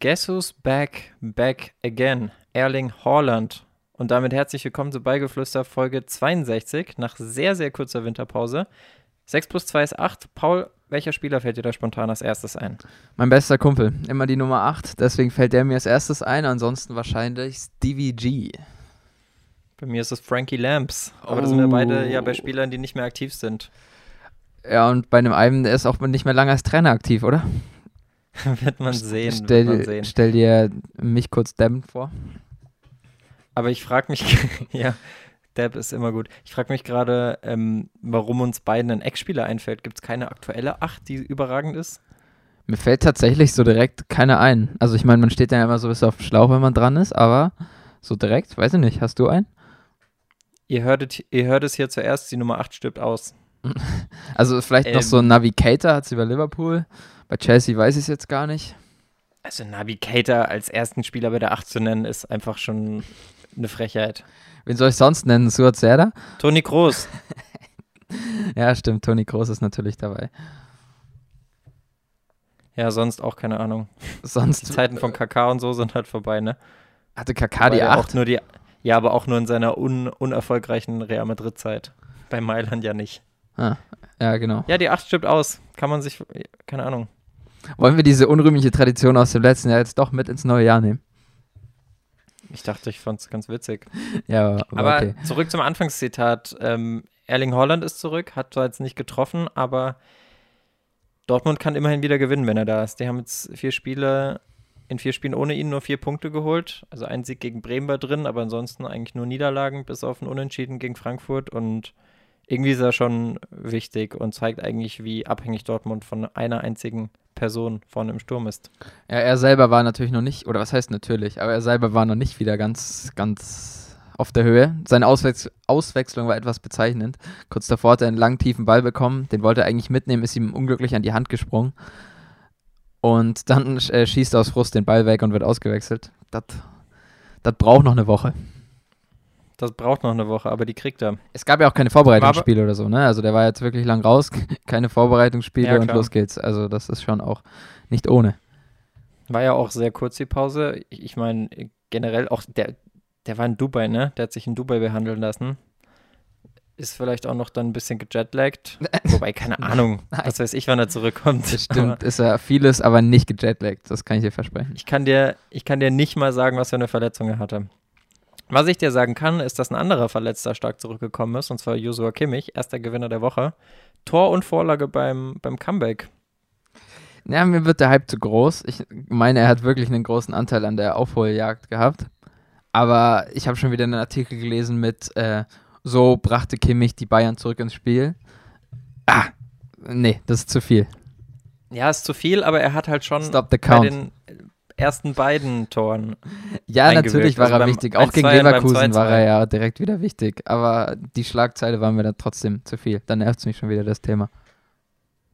Guess who's back, back again? Erling Haaland. Und damit herzlich willkommen zu Beigeflüster Folge 62 nach sehr, sehr kurzer Winterpause. 6 plus 2 ist 8. Paul, welcher Spieler fällt dir da spontan als erstes ein? Mein bester Kumpel, immer die Nummer 8, deswegen fällt der mir als erstes ein, ansonsten wahrscheinlich Stevie G. Bei mir ist es Frankie Lamps. Aber das sind wir beide ja bei Spielern, die nicht mehr aktiv sind. Ja, und bei einem einen, der ist auch nicht mehr lange als Trainer aktiv, oder? wird man sehen. Stell, man sehen. stell dir mich kurz Dem vor. Aber ich frage mich, ja, Deb ist immer gut. Ich frage mich gerade, ähm, warum uns beiden ein Ex-Spieler einfällt. Gibt es keine aktuelle Acht, die überragend ist? Mir fällt tatsächlich so direkt keine ein. Also ich meine, man steht ja immer so ein bisschen auf dem Schlauch, wenn man dran ist, aber so direkt, weiß ich nicht, hast du einen? Ihr hörtet, ihr hört es hier zuerst, die Nummer 8 stirbt aus. Also vielleicht ähm, noch so ein Navigator, hat sie über Liverpool. Bei Chelsea weiß ich es jetzt gar nicht. Also Navigator als ersten Spieler bei der 8 zu nennen, ist einfach schon eine Frechheit. Wen soll ich sonst nennen? Suat Serda? Toni Groß. ja, stimmt. Toni Groß ist natürlich dabei. Ja, sonst auch keine Ahnung. Sonst. Die Zeiten von KK und so sind halt vorbei, ne? Hatte KK die 8? Auch nur die, ja, aber auch nur in seiner un, unerfolgreichen Real Madrid-Zeit. Bei Mailand ja nicht. Ah, ja, genau. Ja, die 8 stirbt aus. Kann man sich, keine Ahnung. Wollen wir diese unrühmliche Tradition aus dem letzten Jahr jetzt doch mit ins neue Jahr nehmen? Ich dachte, ich fand es ganz witzig. Ja, aber, aber okay. zurück zum Anfangszitat. Ähm, Erling Holland ist zurück, hat zwar jetzt nicht getroffen, aber Dortmund kann immerhin wieder gewinnen, wenn er da ist. Die haben jetzt vier Spiele, in vier Spielen ohne ihn nur vier Punkte geholt. Also ein Sieg gegen Bremen war drin, aber ansonsten eigentlich nur Niederlagen, bis auf ein Unentschieden gegen Frankfurt. Und irgendwie ist er schon wichtig und zeigt eigentlich, wie abhängig Dortmund von einer einzigen Person vorne im Sturm ist. Ja, er selber war natürlich noch nicht, oder was heißt natürlich, aber er selber war noch nicht wieder ganz, ganz auf der Höhe. Seine Auswechs Auswechslung war etwas bezeichnend. Kurz davor hat er einen langen, tiefen Ball bekommen, den wollte er eigentlich mitnehmen, ist ihm unglücklich an die Hand gesprungen. Und dann äh, schießt er aus Frust den Ball weg und wird ausgewechselt. Das braucht noch eine Woche. Das braucht noch eine Woche, aber die kriegt er. Es gab ja auch keine Vorbereitungsspiele oder so, ne? Also der war jetzt wirklich lang raus, keine Vorbereitungsspiele Ja, und los geht's. Also das ist schon auch nicht ohne. War ja auch sehr kurz die Pause. Ich meine, generell auch der, der war in Dubai, ne? Der hat sich in Dubai behandeln lassen. Ist vielleicht auch noch dann ein bisschen gejetlaggt. Wobei, keine Ahnung. Was weiß ich, wann er zurückkommt. Das stimmt, ist er vieles, aber nicht gejetlaggt. Das kann ich dir versprechen. Ich kann dir, ich kann dir nicht mal sagen, was für eine Verletzung er hatte. Was ich dir sagen kann, ist, dass ein anderer Verletzter stark zurückgekommen ist, und zwar Joshua Kimmich, erster Gewinner der Woche. Tor und Vorlage beim, beim Comeback. Ja, mir wird der Hype zu groß. Ich meine, er hat wirklich einen großen Anteil an der Aufholjagd gehabt. Aber ich habe schon wieder einen Artikel gelesen mit, äh, so brachte Kimmich die Bayern zurück ins Spiel. Ah, nee, das ist zu viel. Ja, ist zu viel, aber er hat halt schon Stop the bei count. den ersten beiden Toren. Ja, natürlich war Also er beim wichtig. Auch gegen 1-2 und beim Leverkusen war 2-2. er ja direkt wieder wichtig. Aber die Schlagzeile war mir dann trotzdem zu viel. Dann nervt es mich schon wieder, das Thema.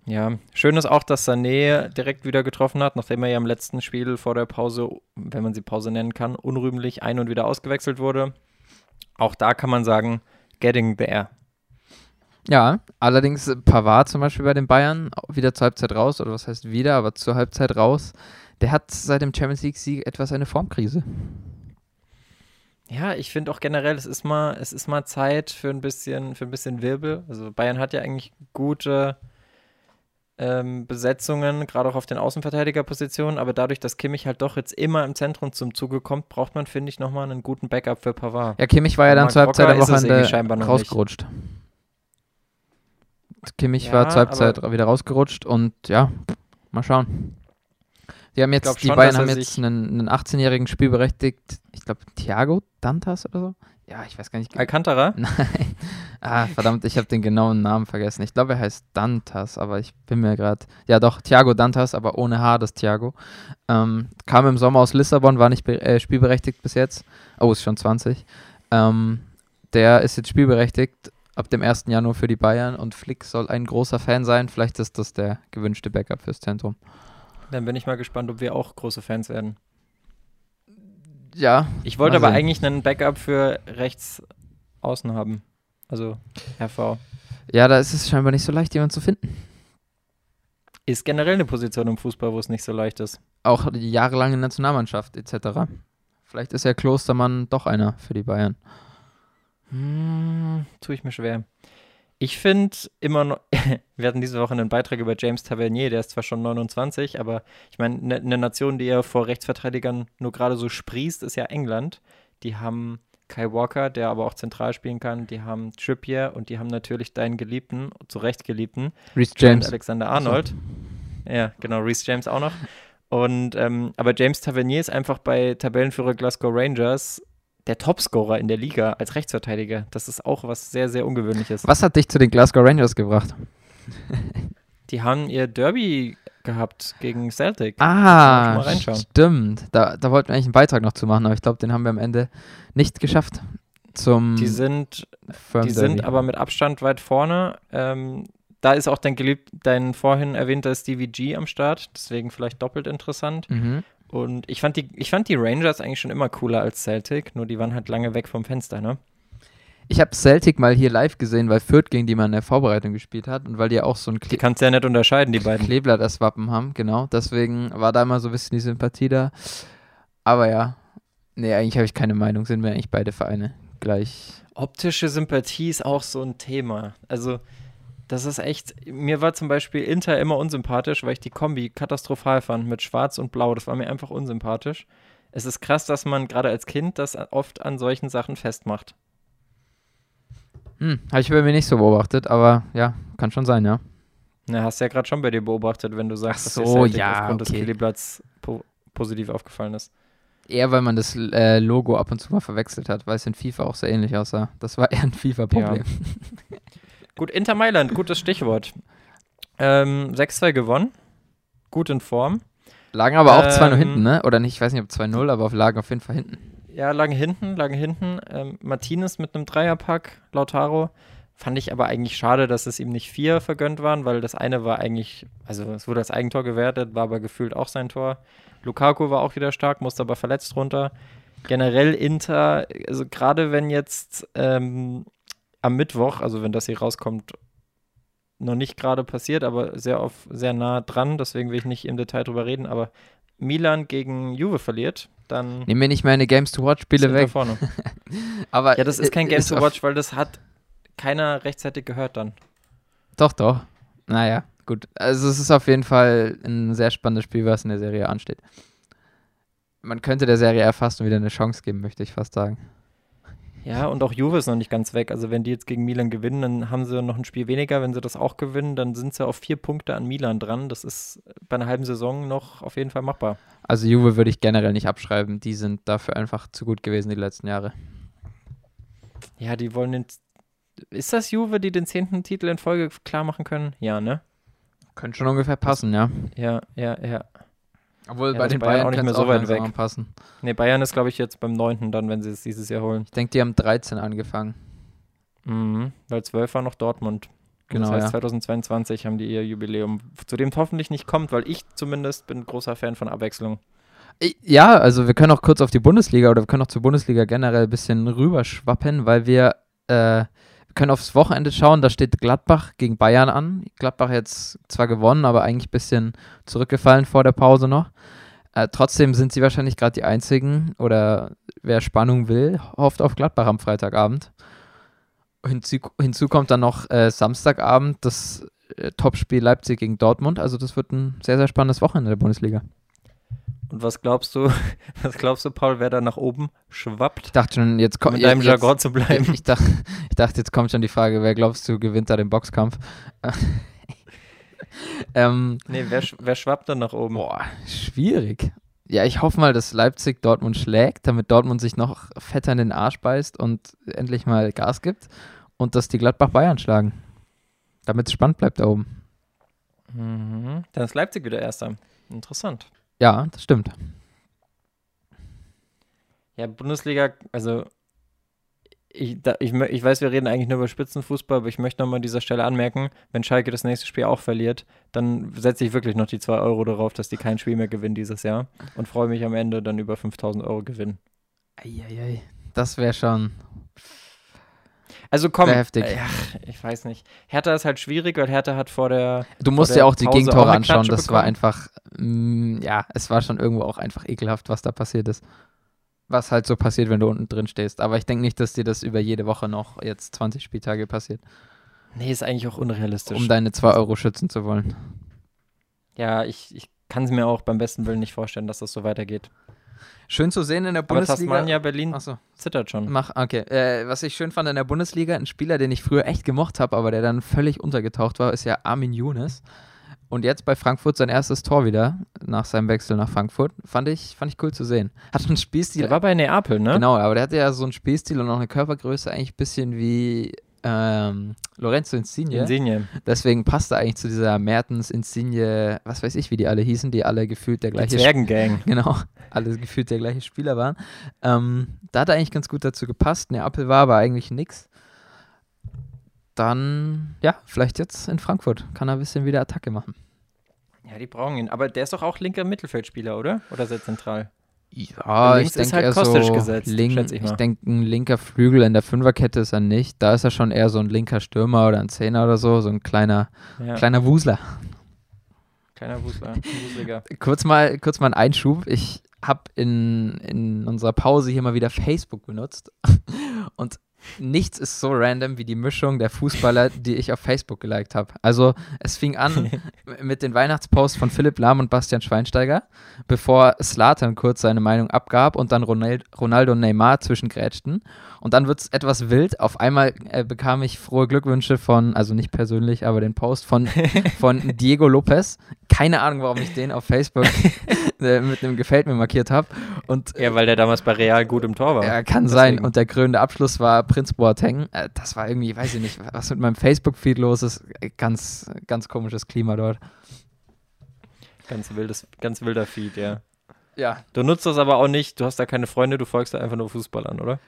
Ja, schön ist auch, dass Sané direkt wieder getroffen hat, nachdem er ja im letzten Spiel vor der Pause, wenn man sie Pause nennen kann, unrühmlich ein- und wieder ausgewechselt wurde. Auch da kann man sagen, getting there. Ja, allerdings Pavard zum Beispiel bei den Bayern wieder zur Halbzeit raus, oder was heißt wieder, aber zur Halbzeit raus. Der hat seit dem Champions League-Sieg etwas eine Formkrise. Ja, ich finde auch generell, es ist mal, es ist mal Zeit für ein bisschen, für ein bisschen Wirbel. Also Bayern hat ja eigentlich gute ähm, Besetzungen, gerade auch auf den Außenverteidigerpositionen, aber dadurch, dass Kimmich halt doch jetzt immer im Zentrum zum Zuge kommt, braucht man, finde ich, nochmal einen guten Backup für Pavard. Ja, Kimmich war ja dann zur Halbzeit der Rocker ist Woche es an irgendwie der scheinbar noch rausgerutscht. Kimmich Ja, war zur Halbzeit wieder rausgerutscht und ja, mal schauen. Die haben jetzt, die schon, haben jetzt einen, einen 18-jährigen Spielberechtigt, ich glaube Thiago Dantas oder so. Ja, ich weiß gar nicht. Alcantara? Nein. Ah, verdammt, ich habe den genauen Namen vergessen. Ich glaube, er heißt Dantas, aber ich bin mir gerade. Ja, doch, Thiago Dantas, aber ohne H, das Thiago. Ähm, kam im Sommer aus Lissabon, war nicht äh, spielberechtigt bis jetzt. Oh, ist schon 20. Ähm, der ist jetzt spielberechtigt ab dem 1. Januar für die Bayern und Flick soll ein großer Fan sein. Vielleicht ist das der gewünschte Backup fürs Zentrum. Dann bin ich mal gespannt, ob wir auch große Fans werden. Ja, Ich wollte aber sehen. eigentlich einen Backup für rechts außen haben. Also RV. ja, da ist es scheinbar nicht so leicht, jemanden zu finden. Ist generell eine Position im Fußball, wo es nicht so leicht ist. Auch die jahrelange Nationalmannschaft etc. Vielleicht ist ja Klostermann doch einer für die Bayern. Hm, tue ich mir schwer. Ich finde immer noch, wir hatten diese Woche einen Beitrag über James Tavernier, der ist zwar schon 29, aber ich meine, eine ne Nation, die ja vor Rechtsverteidigern nur gerade so sprießt, ist ja England. Die haben Kai Walker, der aber auch zentral spielen kann. Die haben Trippier und die haben natürlich deinen Geliebten, zu Recht Geliebten, Reece James. Alexander Arnold. So. Ja, genau, Reese James auch noch. Und ähm, aber James Tavernier ist einfach bei Tabellenführer Glasgow Rangers der Topscorer in der Liga als Rechtsverteidiger. Das ist auch was sehr, sehr Ungewöhnliches. Was hat dich zu den Glasgow Rangers gebracht? Die haben ihr Derby gehabt gegen Celtic. Ah, stimmt. Da, da wollten wir eigentlich einen Beitrag noch zu machen, aber ich glaube, den haben wir am Ende nicht geschafft. Zum die sind, die sind aber mit Abstand weit vorne. Ähm, da ist auch dein geliebt, dein vorhin erwähnter Stevie G am Start, deswegen vielleicht doppelt interessant. Mhm. Und ich fand, die, ich fand die Rangers eigentlich schon immer cooler als Celtic, nur die waren halt lange weg vom Fenster, ne? Ich habe Celtic mal hier live gesehen, weil Fürth gegen die man in der Vorbereitung gespielt hat und weil die auch so ein Kle Die kannst du ja nicht unterscheiden, die beiden. Kleeblatt das Wappen haben, genau. Deswegen war da immer so ein bisschen die Sympathie da. Aber ja, nee, eigentlich habe ich keine Meinung, sind wir eigentlich beide Vereine gleich. Optische Sympathie ist auch so ein Thema. Also, das ist echt, mir war zum Beispiel Inter immer unsympathisch, weil ich die Kombi katastrophal fand mit Schwarz und Blau. Das war mir einfach unsympathisch. Es ist krass, dass man gerade als Kind das oft an solchen Sachen festmacht. Hm, habe ich bei mir nicht so beobachtet, aber ja, kann schon sein, ja. Na, hast du ja gerade schon bei dir beobachtet, wenn du sagst, so, dass dir ja, aufgrund okay. des Killyblatts po positiv aufgefallen ist. Eher, weil man das äh, Logo ab und zu mal verwechselt hat, weil es in FIFA auch sehr ähnlich aussah. Das war eher ein FIFA-Problem. Ja. Gut, Inter Mailand, gutes Stichwort. Ähm, 6-2 gewonnen. Gut in Form. Lagen aber auch 2-0 ähm, hinten, ne? Oder nicht, ich weiß nicht, ob 2-0, aber lagen auf jeden Fall hinten. Ja, lagen hinten, lagen hinten. Ähm, Martinez mit einem Dreierpack, Lautaro. Fand ich aber eigentlich schade, dass es ihm nicht vier vergönnt waren, weil das eine war eigentlich, also es wurde als Eigentor gewertet, war aber gefühlt auch sein Tor. Lukaku war auch wieder stark, musste aber verletzt runter. Generell Inter, also gerade wenn jetzt ähm, am Mittwoch, also wenn das hier rauskommt, noch nicht gerade passiert, aber sehr auf, sehr nah dran, deswegen will ich nicht im Detail drüber reden, aber Milan gegen Juve verliert, dann. Nimm mir nicht meine Games to Watch Spiele weg. Vorne. aber ja, das ist kein Games to Watch, weil das hat keiner rechtzeitig gehört dann. Doch, doch. Naja, gut. Also es ist auf jeden Fall ein sehr spannendes Spiel, was in der Serie ansteht. Man könnte der Serie erfasst und wieder eine Chance geben, möchte ich fast sagen. Ja, und auch Juve ist noch nicht ganz weg. Also wenn die jetzt gegen Milan gewinnen, dann haben sie noch ein Spiel weniger. Wenn sie das auch gewinnen, dann sind sie auf vier Punkte an Milan dran. Das ist bei einer halben Saison noch auf jeden Fall machbar. Also Juve würde ich generell nicht abschreiben. Die sind dafür einfach zu gut gewesen die letzten Jahre. Ja, die wollen den. Ist das Juve, die den zehnten Titel in Folge klar machen können? Ja, ne? Könnte schon ungefähr passen, ja. Ja, ja, ja. Obwohl ja, bei den Bayern, Bayern auch nicht mehr so weit weg passen. Nee, Bayern ist, glaube ich, jetzt beim 9. dann, wenn sie es dieses Jahr holen. Ich denke, die haben 13 angefangen. Mhm, weil 12 war noch Dortmund. Genau, das heißt, ja. 2022 haben die ihr Jubiläum, zu dem hoffentlich nicht kommt, weil ich zumindest bin großer Fan von Abwechslung. Ja, also wir können auch kurz auf die Bundesliga oder wir können auch zur Bundesliga generell ein bisschen rüberschwappen, weil wir äh, wir können aufs Wochenende schauen, da steht Gladbach gegen Bayern an. Gladbach jetzt zwar gewonnen, aber eigentlich ein bisschen zurückgefallen vor der Pause noch. Äh, trotzdem sind sie wahrscheinlich gerade die einzigen oder wer Spannung will, hofft auf Gladbach am Freitagabend. Hinzu, hinzu kommt dann noch äh, Samstagabend das äh, Topspiel Leipzig gegen Dortmund. Also das wird ein sehr, sehr spannendes Wochenende der Bundesliga. Und was glaubst du, was glaubst du, Paul, wer da nach oben schwappt? Ich dachte schon, jetzt kommt. Um in deinem Jargon zu bleiben. Ich, ich, dachte, ich dachte, jetzt kommt schon die Frage, wer glaubst du gewinnt da den Boxkampf? ähm, nee, wer, wer schwappt dann nach oben? Boah, schwierig. Ja, ich hoffe mal, dass Leipzig Dortmund schlägt, damit Dortmund sich noch fetter in den Arsch beißt und endlich mal Gas gibt und dass die Gladbach Bayern schlagen. Damit es spannend bleibt da oben. Mhm. Dann ist Leipzig wieder Erster. Interessant. Ja, das stimmt. Ja, Bundesliga, also ich, da, ich, ich weiß, wir reden eigentlich nur über Spitzenfußball, aber ich möchte nochmal an dieser Stelle anmerken, wenn Schalke das nächste Spiel auch verliert, dann setze ich wirklich noch die 2 Euro darauf, dass die kein Spiel mehr gewinnen dieses Jahr und freue mich am Ende dann über 5000 Euro Gewinn. Eieiei, das wäre schon. Also komm, Sehr heftig. äh, ach, ich weiß nicht. Hertha ist halt schwierig, weil Hertha hat vor der Du musst ja auch die Pause Gegentore anschauen. Das war bekommen. einfach, mm, ja, es war schon irgendwo auch einfach ekelhaft, was da passiert ist. Was halt so passiert, wenn du unten drin stehst. Aber ich denke nicht, dass dir das über jede Woche noch jetzt 20 Spieltage passiert, Nee, ist eigentlich auch unrealistisch. um deine 2 Euro schützen zu wollen. ja, ich, ich kann es mir auch beim besten Willen nicht vorstellen, dass das so weitergeht. Schön zu sehen in der Aber Bundesliga. Tasmania Berlin Achso, zittert schon. mach, okay. Äh, was ich schön fand in der Bundesliga, ein Spieler, den ich früher echt gemocht habe, aber der dann völlig untergetaucht war, ist ja Armin Younes. Und jetzt bei Frankfurt sein erstes Tor wieder, nach seinem Wechsel nach Frankfurt. Fand ich, fand ich cool zu sehen. Hat einen Spielstil. Der war bei Neapel, ne? Genau, aber der hatte ja so einen Spielstil und auch eine Körpergröße eigentlich ein bisschen wie ähm, Lorenzo Insigne. Insigne. Deswegen passt er eigentlich zu dieser Mertens, Insigne, was weiß ich, wie die alle hießen, die alle gefühlt der Die gleiche Zwergengang. Genau, alle gefühlt der gleiche Spieler waren. Ähm, da hat er eigentlich ganz gut dazu gepasst. Neapel war aber eigentlich nix. Dann, ja, vielleicht jetzt in Frankfurt kann er ein bisschen wieder Attacke machen. Ja, die brauchen ihn. Aber der ist doch auch linker Mittelfeldspieler, oder? Oder sehr zentral? Ja, Links ich denke halt eher Kostic so, gesetzt, link, ich ich denke ein linker Flügel in der Fünferkette ist er nicht. Da ist er schon eher so ein linker Stürmer oder ein Zehner oder so, so ein kleiner, Ja, kleiner Wusler. kleiner Wusler. Wuseliger. Kurz mal, kurz mal ein Einschub. Ich habe in, in unserer Pause hier mal wieder Facebook benutzt und nichts ist so random wie die Mischung der Fußballer, die ich auf Facebook geliked habe. Also es fing an mit den Weihnachtsposts von Philipp Lahm und Bastian Schweinsteiger, bevor Slatan kurz seine Meinung abgab und dann Ronald, Ronaldo und Neymar zwischengrätschten. Und dann wird es etwas wild. Auf einmal äh, bekam ich frohe Glückwünsche von, also nicht persönlich, aber den Post von, von Diego Lopez. Keine Ahnung, warum ich den auf Facebook äh, mit einem Gefällt mir markiert habe. Und Ja, weil der damals bei Real gut im Tor war. ja, kann sein. Deswegen. Und der krönende Abschluss war Prinz Boateng. Äh, das war irgendwie, weiß ich nicht, was mit meinem Facebook-Feed los ist. Ganz, ganz komisches Klima dort. Ganz, wildes, ganz wilder Feed, ja. Ja. Du nutzt das aber auch nicht, du hast da keine Freunde, du folgst da einfach nur Fußballern, oder?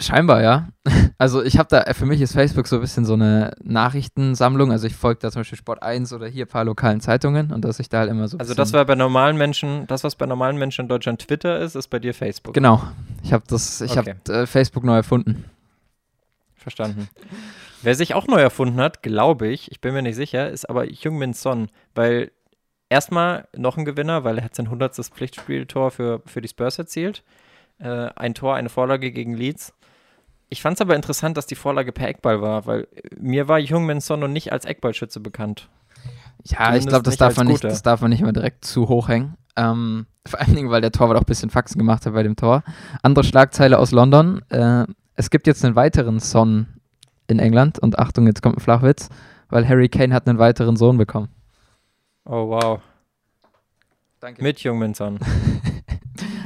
Scheinbar, ja. Also ich habe da, äh, für mich ist Facebook so ein bisschen so eine Nachrichtensammlung. Also ich folge da zum Beispiel Sport 1 oder hier ein paar lokalen Zeitungen und dass ich da halt immer so Also das war bei normalen Menschen, das, was bei normalen Menschen in Deutschland Twitter ist, ist bei dir Facebook. Genau. Ich habe das, ich Okay. habe äh, Facebook neu erfunden. Verstanden. Wer sich auch neu erfunden hat, glaube ich, ich bin mir nicht sicher, ist aber Jungmin Son, weil erstmal noch ein Gewinner, weil er hat sein 100. Pflichtspieltor für, für die Spurs erzielt. Äh, ein Tor, eine Vorlage gegen Leeds. Ich fand es aber interessant, dass die Vorlage per Eckball war, weil mir war Jungmin Son noch nicht als Eckballschütze bekannt. Ja, ich Zumindest glaube, das darf man nicht, das darf man nicht immer direkt zu hoch hängen. Ähm, vor allen Dingen, weil der Torwart auch ein bisschen Faxen gemacht hat bei dem Tor. Andere Schlagzeile aus London. Äh, es gibt jetzt einen weiteren Son in England und Achtung, jetzt kommt ein Flachwitz, weil Harry Kane hat einen weiteren Sohn bekommen. Oh wow. Danke. Mit Jungmin Son.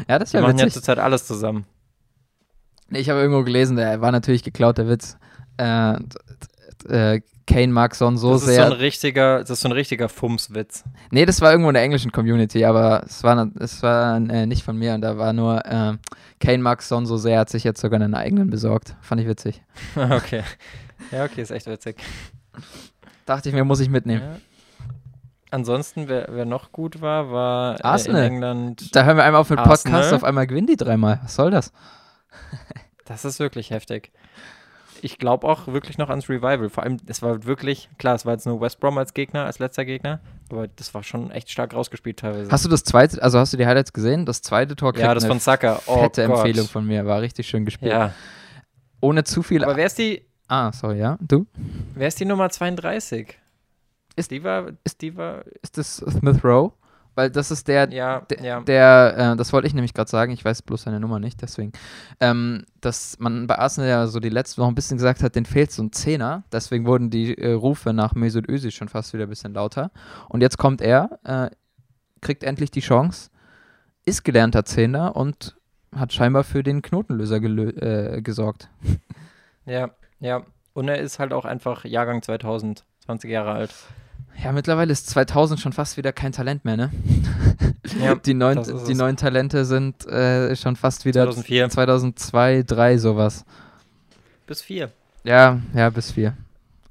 Ja, das ist ja machen ja witzig. zurzeit alles zusammen. Ich habe irgendwo gelesen, der war natürlich geklaut, der Witz. Äh, äh, Kane mag Son so das ist sehr. so ein richtiger, das ist so ein richtiger Fumswitz. Nee, das war irgendwo in der englischen Community, aber es war, es war äh, nicht von mir und da war nur äh, Kane mag Son so sehr, hat sich jetzt sogar einen eigenen besorgt. Fand ich witzig. okay. Ja, okay, ist echt witzig. Dachte ich mir, muss ich mitnehmen. Ja. Ansonsten, wer, wer noch gut war, war äh, Arsenal. in England. Da hören wir einmal auf mit Podcast, Arsenal. auf einmal gewinnen die dreimal. Was soll das? Das ist wirklich heftig. Ich glaube auch wirklich noch ans Revival. Vor allem, es war wirklich, klar, es war jetzt nur West Brom als Gegner, als letzter Gegner, aber das war schon echt stark rausgespielt teilweise. Hast du das zweite, also hast du die Highlights gesehen? Das zweite Tor ja, das von Saka. Oh fette Gott. Empfehlung von mir, war richtig schön gespielt. Ja, Ohne zu viel. aber wer ist die, ah, sorry, ja. Du? wer ist die Nummer 32? Ist- die war, ist die war, Ist das Smith Rowe? Weil das ist der, ja, Der, ja. der äh, das wollte ich nämlich gerade sagen, ich weiß bloß seine Nummer nicht, deswegen. Ähm, dass man bei Arsenal ja so die letzte Woche ein bisschen gesagt hat, den fehlt so ein Zehner, deswegen wurden die äh, Rufe nach Mesut Özil schon fast wieder ein bisschen lauter. Und jetzt kommt er, äh, kriegt endlich die Chance, ist gelernter Zehner und hat scheinbar für den Knotenlöser äh, gesorgt. ja, ja. Und er ist halt auch einfach Jahrgang 2000, 20 Jahre alt. Ja, mittlerweile ist 2000 schon fast wieder kein Talent mehr, ne? Ja, die, ist die neuen Talente sind äh, schon fast wieder 2004 2002, 2003 sowas. bis 4. Ja, ja, bis vier.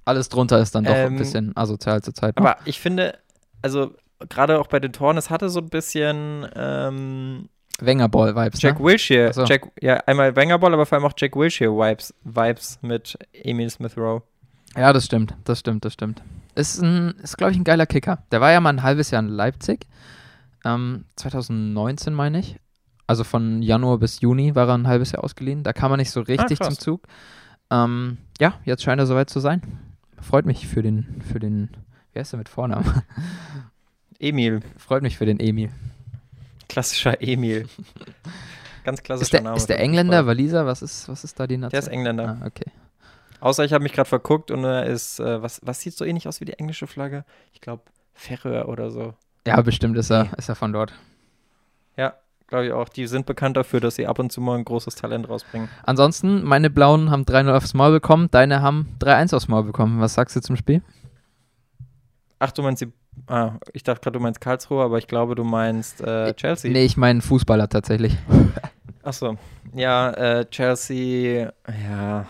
Alles drunter ist dann doch ein Ähm, bisschen asozial zur Zeit. noch. Aber ich finde, also gerade auch bei den Toren, es hatte so ein bisschen, ähm, Wenger-Ball-Vibes. Jack ne? Wilshere, so. Jack, ja, einmal Wengerball, aber vor allem auch Jack Wilshere-Vibes Vibes mit Emil Smith Rowe. Ja, das stimmt, das stimmt, das stimmt. Ist, ein, ist glaube ich, ein geiler Kicker. Der war ja mal ein halbes Jahr in Leipzig. Ähm, 2019, meine ich. Also von Januar bis Juni war er ein halbes Jahr ausgeliehen. Da kam er nicht so richtig krass. zum Zug. Ähm, ja, jetzt scheint er soweit zu sein. Freut mich für den, für den, wie heißt er mit Vornamen? Emil, Freut mich für den Emil. klassischer Emil. Ganz klassischer Ist der, Name. ist der Engländer. Waliser? Was ist, was ist da die Nation? Der ist Engländer. Ah, okay. Außer ich habe mich gerade verguckt und er ist, äh, was, was sieht so ähnlich aus wie die englische Flagge? Ich glaube, Färöer oder so. Ja, bestimmt ist er, ist er von dort. Ja, glaube ich auch. Die sind bekannt dafür, dass sie ab und zu mal ein großes Talent rausbringen. Ansonsten, meine Blauen haben 3-0 aufs Maul bekommen, deine haben 3-1 aufs Maul bekommen. Was sagst du zum Spiel? Ach, du meinst die. Ah, ich dachte gerade, du meinst Karlsruhe, aber ich glaube, du meinst äh, Chelsea. Nee, ich meine Fußballer tatsächlich. Achso. Ja, äh, Chelsea, ja,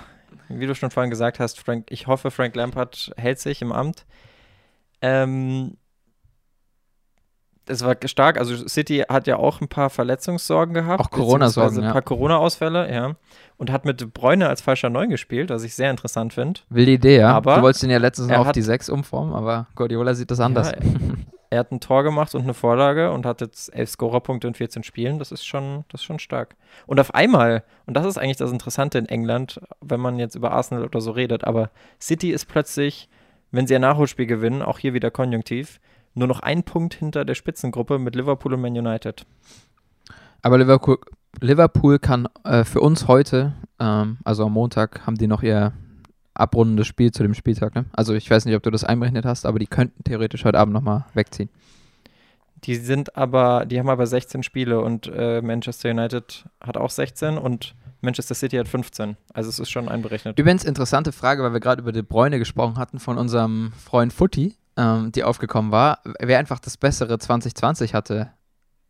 wie du schon vorhin gesagt hast, Frank, ich hoffe, Frank Lampard hält sich im Amt. Ähm, es war stark, also City hat ja auch ein paar Verletzungssorgen gehabt. Auch Corona-Sorgen, Ein ja. paar Corona-Ausfälle, ja. Und hat mit De Bruyne als falscher Neun gespielt, was ich sehr interessant finde. Wilde Idee, ja. Aber du wolltest ihn ja letztens noch auf die 6 umformen, aber Guardiola sieht das anders. Ja, Er hat ein Tor gemacht und eine Vorlage und hat jetzt elf Scorerpunkte in 14 Spielen. Das ist schon, das ist schon stark. Und auf einmal, und das ist eigentlich das Interessante in England, wenn man jetzt über Arsenal oder so redet, aber City ist plötzlich, wenn sie ein Nachholspiel gewinnen, auch hier wieder konjunktiv, nur noch ein Punkt hinter der Spitzengruppe mit Liverpool und Man United. Aber Liverpool, Liverpool kann äh, für uns heute, ähm, also am Montag, haben die noch ihr abrundendes Spiel zu dem Spieltag. Ne? Also ich weiß nicht, ob du das einberechnet hast, aber die könnten theoretisch heute Abend nochmal wegziehen. Die sind aber, die haben aber 16 Spiele und äh, Manchester United hat auch 16 und Manchester City hat 15. Also es ist schon einberechnet. Übrigens, interessante Frage, weil wir gerade über De Bruyne gesprochen hatten von unserem Freund Futti, ähm, die aufgekommen war. Wer einfach das bessere 2020 hatte?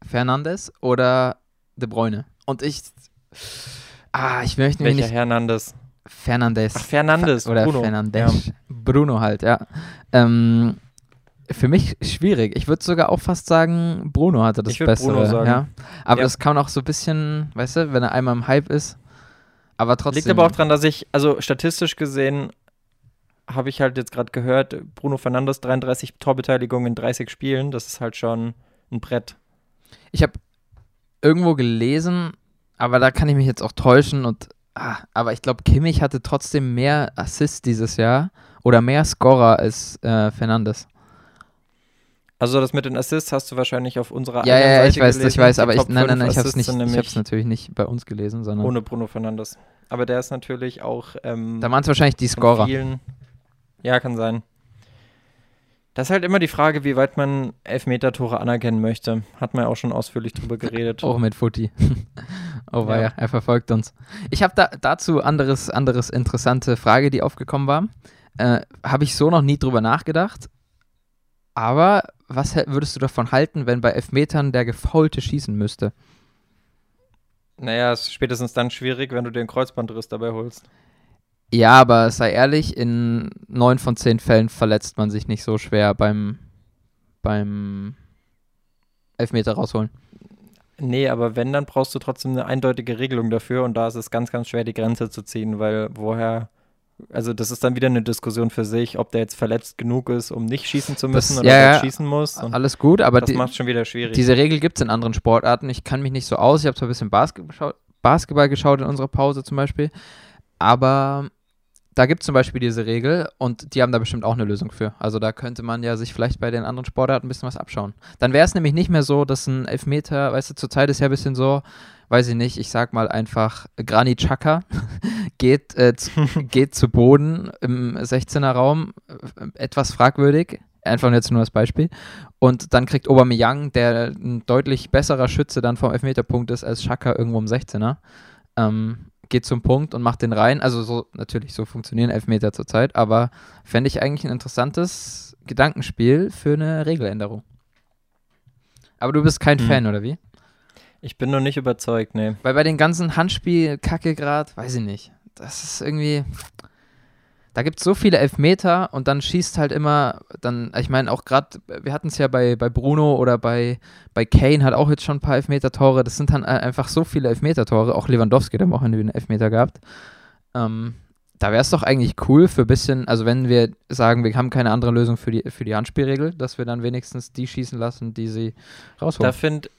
Fernandes oder De Bruyne? Und ich. Ah, ich möchte mich Welcher nicht. Hernandez? Fernandes. Ach, Fernandes, Oder Bruno. Fernandes. Bruno halt, ja. Ähm, für mich schwierig. Ich würde sogar auch fast sagen, Bruno hatte das Ich Bessere. Bruno sagen. Ja. Aber Ja. das kann auch so ein bisschen, weißt du, wenn er einmal im Hype ist. Aber trotzdem. Liegt aber auch daran, dass ich, also statistisch gesehen, habe ich halt jetzt gerade gehört, Bruno Fernandes 33 Torbeteiligungen in 30 Spielen, das ist halt schon ein Brett. Ich habe irgendwo gelesen, aber da kann ich mich jetzt auch täuschen und ah, aber ich glaube, Kimmich hatte trotzdem mehr Assists dieses Jahr oder mehr Scorer als äh, Fernandes. Also das mit den Assists hast du wahrscheinlich auf unserer Ja, eigenen ja, Seite ich weiß, gelesen. ich weiß, aber ich, nein, nein, 5 nein, ich habe es nicht, ich es natürlich nicht bei uns gelesen, sondern ohne Bruno Fernandes. Aber der ist natürlich auch ähm, da waren es wahrscheinlich die Scorer. vielen. Ja, kann sein. Das ist halt immer die Frage, wie weit man Elfmeter-Tore anerkennen möchte. Hat man ja auch schon ausführlich drüber geredet. Auch mit Futti. Oh Ja. ja. er verfolgt uns. Ich habe da, dazu anderes, anderes interessante Frage, die aufgekommen war. Äh, habe ich so noch nie drüber nachgedacht. Aber was würdest du davon halten, wenn bei Elfmetern der Gefaulte schießen müsste? Naja, ist spätestens dann schwierig, wenn du den Kreuzbandriss dabei holst. Ja, aber sei ehrlich, in neun von zehn Fällen verletzt man sich nicht so schwer beim, beim Elfmeter rausholen. Nee, aber wenn, dann brauchst du trotzdem eine eindeutige Regelung dafür und da ist es ganz, ganz schwer, die Grenze zu ziehen, weil woher, also das ist dann wieder eine Diskussion für sich, ob der jetzt verletzt genug ist, um nicht schießen zu müssen Das- oder ja, er ja. schießen muss. Und Alles gut, aber das macht schon wieder schwierig. diese Regel gibt es in anderen Sportarten. Ich kann mich nicht so aus. Ich habe zwar ein bisschen Basketball geschaut, Basketball geschaut in unserer Pause zum Beispiel, aber da gibt es zum Beispiel diese Regel und die haben da bestimmt auch eine Lösung für. Also da könnte man ja sich vielleicht bei den anderen Sportarten ein bisschen was abschauen. Dann wäre es nämlich nicht mehr so, dass ein Elfmeter, weißt du, zurzeit ist ja ein bisschen so, weiß ich nicht, ich sag mal einfach Granit Xhaka geht, äh, zu, geht zu Boden im 16er Raum, äh, etwas fragwürdig, einfach jetzt nur als Beispiel. Und dann kriegt Aubameyang, der ein deutlich besserer Schütze dann vom Elfmeterpunkt ist als Xhaka irgendwo im 16er, ähm, geht zum Punkt und macht den rein. Also so, natürlich, so funktionieren Elfmeter zurzeit, aber fände ich eigentlich ein interessantes Gedankenspiel für eine Regeländerung. Aber du bist kein Hm. Fan, oder wie? ich bin noch nicht überzeugt, nee. Weil bei den ganzen Handspiel-Kacke grad, weiß ich nicht. Das ist irgendwie. Da gibt es so viele Elfmeter und dann schießt halt immer, dann, ich meine auch gerade, wir hatten es ja bei, bei Bruno oder bei, bei Kane hat auch jetzt schon ein paar Elfmeter-Tore. Das sind dann einfach so viele Elfmeter-Tore. Auch Lewandowski hat am Wochenende einen Elfmeter gehabt. Ähm, da wäre es doch eigentlich cool für ein bisschen, also wenn wir sagen, wir haben keine andere Lösung für die, für die Handspielregel, dass wir dann wenigstens die schießen lassen, die sie rausholen. Da finde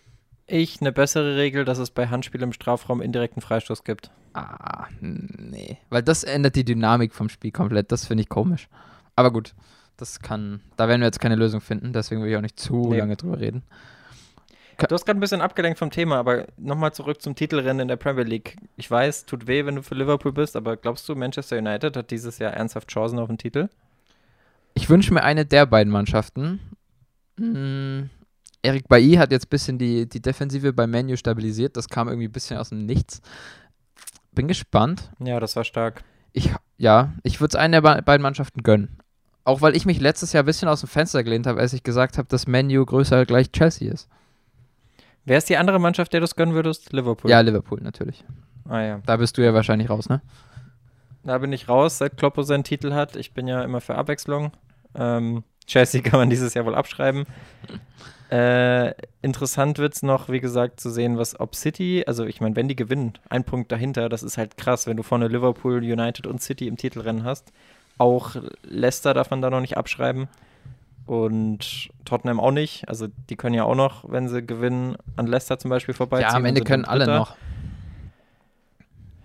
ich eine bessere Regel, dass es bei Handspiel im Strafraum indirekten Freistoß gibt. Ah, nee. Weil das ändert die Dynamik vom Spiel komplett. Das finde ich komisch. Aber gut, das kann, da werden wir jetzt keine Lösung finden, deswegen will ich auch nicht zu nee. lange drüber reden. Du hast gerade ein bisschen abgelenkt vom Thema, aber nochmal zurück zum Titelrennen in der Premier League. Ich weiß, tut weh, wenn du für Liverpool bist, aber glaubst du, Manchester United hat dieses Jahr ernsthaft Chancen auf den Titel? Ich wünsche mir eine der beiden Mannschaften. Hm, Eric Bailly hat jetzt ein bisschen die, die Defensive bei Menu stabilisiert. Das kam irgendwie ein bisschen aus dem Nichts. Bin gespannt. Ja, das war stark. Ich, ja, ich würde es einer der beiden Mannschaften gönnen. Auch weil ich mich letztes Jahr ein bisschen aus dem Fenster gelehnt habe, als ich gesagt habe, dass Menu größer gleich Chelsea ist. Wer ist die andere Mannschaft, der du es gönnen würdest? Liverpool. Ja, Liverpool natürlich. Ah ja. Da bist du ja wahrscheinlich raus, ne? Da bin ich raus, seit Kloppo seinen Titel hat. Ich bin ja immer für Abwechslung. Ähm, Chelsea kann man dieses Jahr wohl abschreiben. Äh, interessant wird es noch, wie gesagt, zu sehen, was ob City, also ich meine, wenn die gewinnen, ein Punkt dahinter, das ist halt krass, wenn du vorne Liverpool, United und City im Titelrennen hast. Auch Leicester darf man da noch nicht abschreiben und Tottenham auch nicht. Also die können ja auch noch, wenn sie gewinnen, an Leicester zum Beispiel vorbeiziehen. Ja, am Ende können alle noch.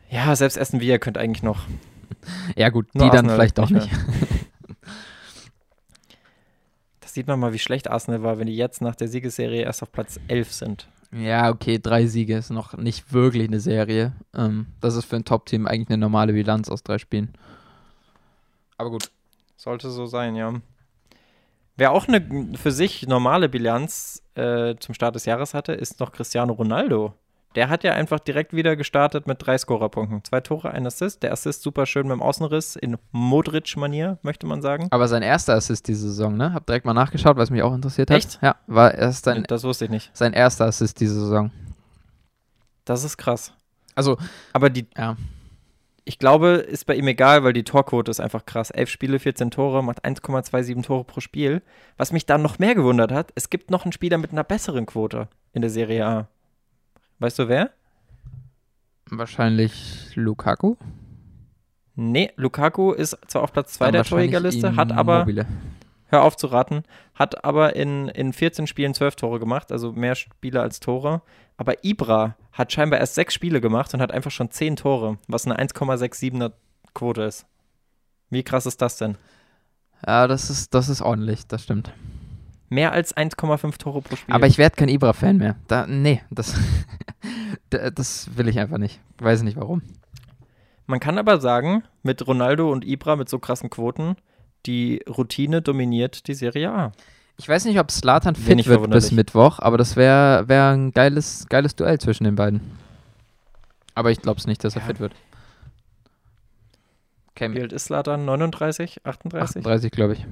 Ja, selbst Aston Villa könnte eigentlich noch. Ja gut, Nur die Arsenal dann vielleicht doch nicht. sieht man mal, wie schlecht Arsenal war, wenn die jetzt nach der Siegesserie erst auf Platz 11 sind. Ja, okay, drei Siege ist noch nicht wirklich eine Serie. Ähm, das ist für ein Top-Team eigentlich eine normale Bilanz aus drei Spielen. Aber gut. Sollte so sein, ja. Wer auch eine für sich normale Bilanz äh, zum Start des Jahres hatte, ist noch Cristiano Ronaldo. Der hat ja einfach direkt wieder gestartet mit drei Scorerpunkten. Zwei Tore, ein Assist. Der Assist super schön mit dem Außenriss in Modric-Manier, möchte man sagen. Aber sein erster Assist diese Saison, ne? Hab direkt mal nachgeschaut, was mich auch interessiert hat. Echt? Ja, war erst sein. Das wusste ich nicht. Sein erster Assist diese Saison. Das ist krass. Also, aber die, ja ich glaube, ist bei ihm egal, weil die Torquote ist einfach krass. Elf Spiele, 14 Tore, macht 1,27 Tore pro Spiel. Was mich dann noch mehr gewundert hat, es gibt noch einen Spieler mit einer besseren Quote in der Serie A. Weißt du wer? Wahrscheinlich Lukaku. Nee, Lukaku ist zwar auf Platz 2 der Torjägerliste, hat aber, mobile. hör auf zu raten, hat aber in, in 14 Spielen 12 Tore gemacht, also mehr Spiele als Tore. Aber Ibra hat scheinbar erst sechs Spiele gemacht und hat einfach schon zehn Tore, was eine 1,67er Quote ist. Wie krass ist das denn? Ja, das ist, das ist ordentlich, das stimmt. Mehr als 1,5 Tore pro Spiel. Aber ich werde kein Ibra-Fan mehr. Da, nee, das, das will ich einfach nicht. Weiß nicht warum. Man kann aber sagen, mit Ronaldo und Ibra mit so krassen Quoten, die Routine dominiert die Serie A. Ich weiß nicht, ob Slatan fit wird bis Mittwoch, aber das wäre wär ein geiles, geiles Duell zwischen den beiden. Aber ich glaube es nicht, dass er ja. fit wird. Okay. Wie alt ist Slatan? 39, 38? 38, glaube ich.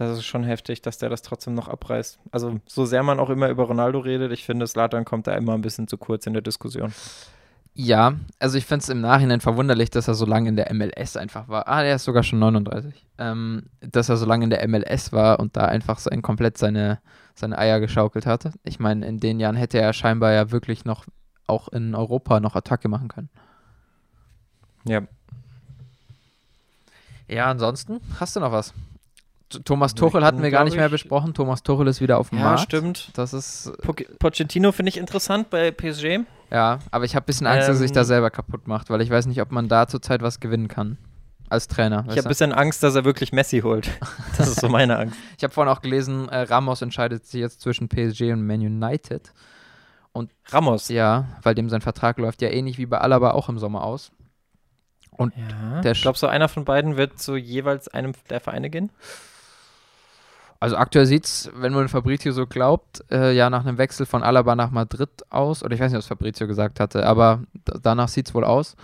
Das ist schon heftig, dass der das trotzdem noch abreißt. Also, so sehr man auch immer über Ronaldo redet, ich finde, Slatan kommt da immer ein bisschen zu kurz in der Diskussion. Ja, also ich finde es im Nachhinein verwunderlich, dass er so lange in der MLS einfach war. Ah, der ist sogar schon 39. Ähm, dass er so lange in der MLS war und da einfach sein, komplett seine, seine Eier geschaukelt hatte. Ich meine, in den Jahren hätte er scheinbar ja wirklich noch auch in Europa noch Attacke machen können. Ja. Ja, ansonsten, hast du noch was? Thomas Tuchel hatten wir gar nicht mehr besprochen. Thomas Tuchel ist wieder auf dem ja, Markt. Ja, stimmt. Das ist. Pochettino finde ich interessant bei PSG. Ja, aber ich habe ein bisschen Angst, ähm, dass er sich da selber kaputt macht, weil ich weiß nicht, ob man da zurzeit was gewinnen kann. Als Trainer. Ich habe ein bisschen Angst, dass er wirklich Messi holt. Das ist so meine Angst. ich habe vorhin auch gelesen, äh, Ramos entscheidet sich jetzt zwischen PSG und Man United. Und Ramos? Ja, weil dem sein Vertrag läuft ja ähnlich wie bei Alaba auch im Sommer aus. Und ja. der Glaubst du, einer von beiden wird zu jeweils einem der Vereine gehen? Also aktuell sieht es, wenn man Fabrizio so glaubt, äh, ja nach einem Wechsel von Alaba nach Madrid aus. Oder ich weiß nicht, was Fabrizio gesagt hatte, aber danach sieht es wohl aus.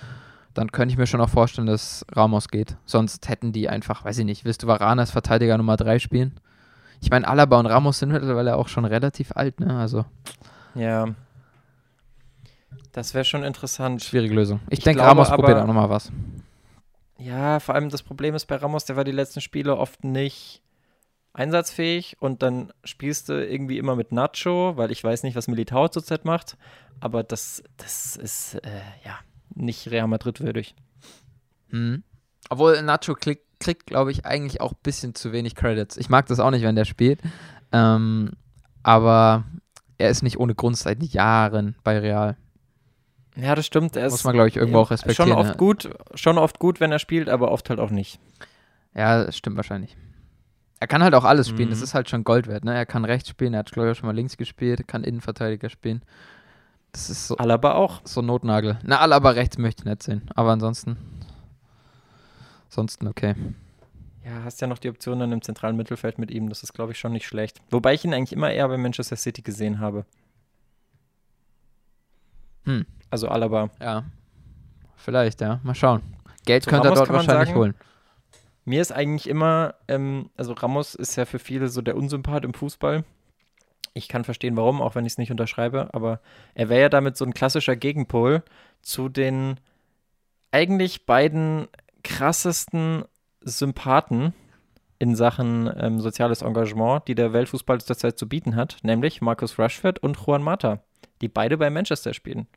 Dann könnte ich mir schon auch vorstellen, dass Ramos geht. Sonst hätten die einfach, weiß ich nicht, willst du Varane als Verteidiger Nummer 3 spielen? Ich meine, Alaba und Ramos sind mittlerweile auch schon relativ alt, ne? Also. Ja. Das wäre schon interessant. Schwierige Lösung. Ich, ich denke, Ramos probiert auch nochmal was. Ja, vor allem das Problem ist bei Ramos, der war die letzten Spiele oft nicht einsatzfähig und dann spielst du irgendwie immer mit Nacho, weil ich weiß nicht, was Militao zurzeit macht, aber das, das ist äh, ja nicht Real Madrid würdig. Mhm. Obwohl Nacho kriegt, kriegt glaube ich, eigentlich auch ein bisschen zu wenig Credits. Ich mag das auch nicht, wenn der spielt, ähm, aber er ist nicht ohne Grund seit Jahren bei Real. Ja, das stimmt. Er Muss man, glaube ich, irgendwo auch respektieren. Schon oft gut, schon oft gut, wenn er spielt, aber oft halt auch nicht. Ja, das stimmt wahrscheinlich. Er kann halt auch alles spielen, Mhm. das ist halt schon Gold wert, ne? Er kann rechts spielen, er hat, glaube ich, auch schon mal links gespielt, kann Innenverteidiger spielen. Das ist so, Alaba auch. so Notnagel. Na, alle aber rechts möchte ich nicht sehen. Aber ansonsten. Ansonsten okay. Ja, hast ja noch die Option dann im zentralen Mittelfeld mit ihm. Das ist, glaube ich, schon nicht schlecht. Wobei ich ihn eigentlich immer eher bei Manchester City gesehen habe. Hm. Also Alaba. Ja. Vielleicht, ja. Mal schauen. Geld Zu könnte er dort wahrscheinlich sagen, holen. Mir ist eigentlich immer, ähm, also Ramos ist ja für viele so der Unsympath im Fußball. Ich kann verstehen, warum, auch wenn ich es nicht unterschreibe, aber er wäre ja damit so ein klassischer Gegenpol zu den eigentlich beiden krassesten Sympathen in Sachen ähm, soziales Engagement, die der Weltfußball zurzeit zu bieten hat, nämlich Marcus Rashford und Juan Mata, die beide bei Manchester spielen.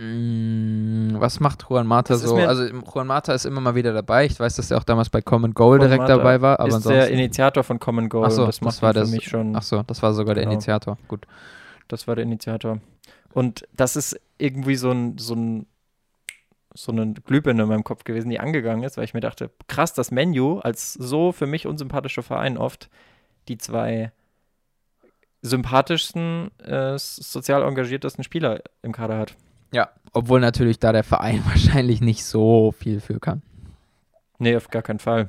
Mm, Was macht Juan Mata Das so? Also Juan Mata ist immer mal wieder dabei. Ich weiß, dass er auch damals bei Common Goal Juan direkt Mata dabei war, aber ist der ansonsten. Initiator von Common Goal Ach so, und das das macht war ihn für das- mich schon Ach so, das war sogar der Genau. Initiator. Gut. Das war der Initiator. Und das ist irgendwie so ein, so ein, so eine Glühbirne in meinem Kopf gewesen, die angegangen ist, weil ich mir dachte, krass, das Menu als so für mich unsympathischer Verein oft die zwei sympathischsten, äh, sozial engagiertesten Spieler im Kader hat. Ja, obwohl natürlich da der Verein wahrscheinlich nicht so viel für kann. Nee, auf gar keinen Fall.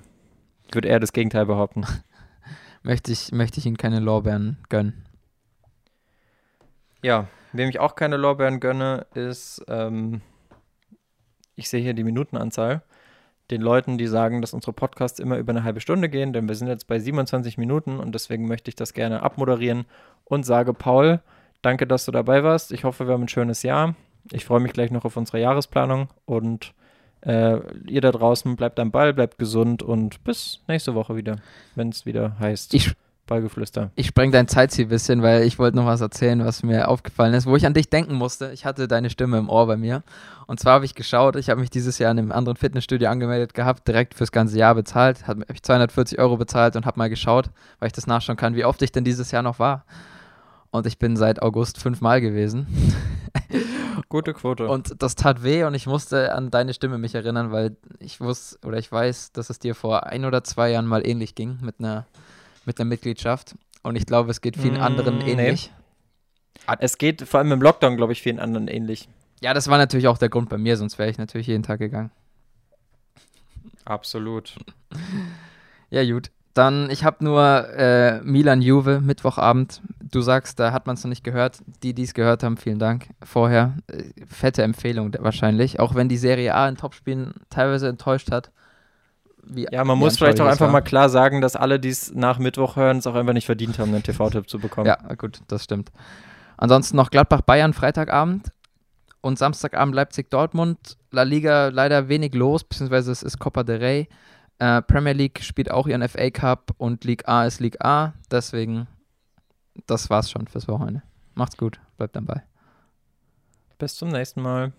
Ich würde eher das Gegenteil behaupten. Möchte ich, möchte ich ihm keine Lorbeeren gönnen. Ja, wem ich auch keine Lorbeeren gönne, ist, ähm, ich sehe hier die Minutenanzahl. Den Leuten, die sagen, dass unsere Podcasts immer über eine halbe Stunde gehen, denn wir sind jetzt bei 27 Minuten und deswegen möchte ich das gerne abmoderieren und sage, Paul, danke, dass du dabei warst. Ich hoffe, wir haben ein schönes Jahr. Ich freue mich gleich noch auf unsere Jahresplanung und äh, ihr da draußen bleibt am Ball, bleibt gesund und bis nächste Woche wieder, wenn es wieder heißt Ich, Ballgeflüster. ich spreng dein Zeitziel ein bisschen, weil ich wollte noch was erzählen, was mir aufgefallen ist, wo ich an dich denken musste. Ich hatte deine Stimme im Ohr bei mir. Und zwar habe ich geschaut, ich habe mich dieses Jahr in einem anderen Fitnessstudio angemeldet gehabt, direkt fürs ganze Jahr bezahlt, habe ich 240 Euro bezahlt und habe mal geschaut, weil ich das nachschauen kann, wie oft ich denn dieses Jahr noch war. Und ich bin seit August fünfmal gewesen. Gute Quote. Und das tat weh und ich musste an deine Stimme mich erinnern, weil ich wusste oder ich weiß, dass es dir vor ein oder zwei Jahren mal ähnlich ging mit einer, mit einer Mitgliedschaft. Und ich glaube, es geht vielen Mm, anderen nee. ähnlich. Es geht vor allem im Lockdown, glaube ich, vielen anderen ähnlich. Ja, das war natürlich auch der Grund bei mir, sonst wäre ich natürlich jeden Tag gegangen. Absolut. Ja, gut. Dann, ich habe nur äh, Milan Juve, Mittwochabend. Du sagst, da hat man es noch nicht gehört. Die, die es gehört haben, vielen Dank. Vorher, äh, fette Empfehlung wahrscheinlich. Auch wenn die Serie A in Topspielen teilweise enttäuscht hat. Wie, Ja, man muss vielleicht auch einfach war. mal klar sagen, dass alle, die es nach Mittwoch hören, es auch einfach nicht verdient haben, einen TV-Tipp zu bekommen. Ja, gut, das stimmt. Ansonsten noch Gladbach-Bayern Freitagabend und Samstagabend Leipzig-Dortmund. La Liga leider wenig los, beziehungsweise es ist Copa del Rey. Äh, Premier League spielt auch ihren FA Cup und League A ist League A. Deswegen, das war's schon fürs Wochenende. Macht's gut, bleibt dabei. Bis zum nächsten Mal.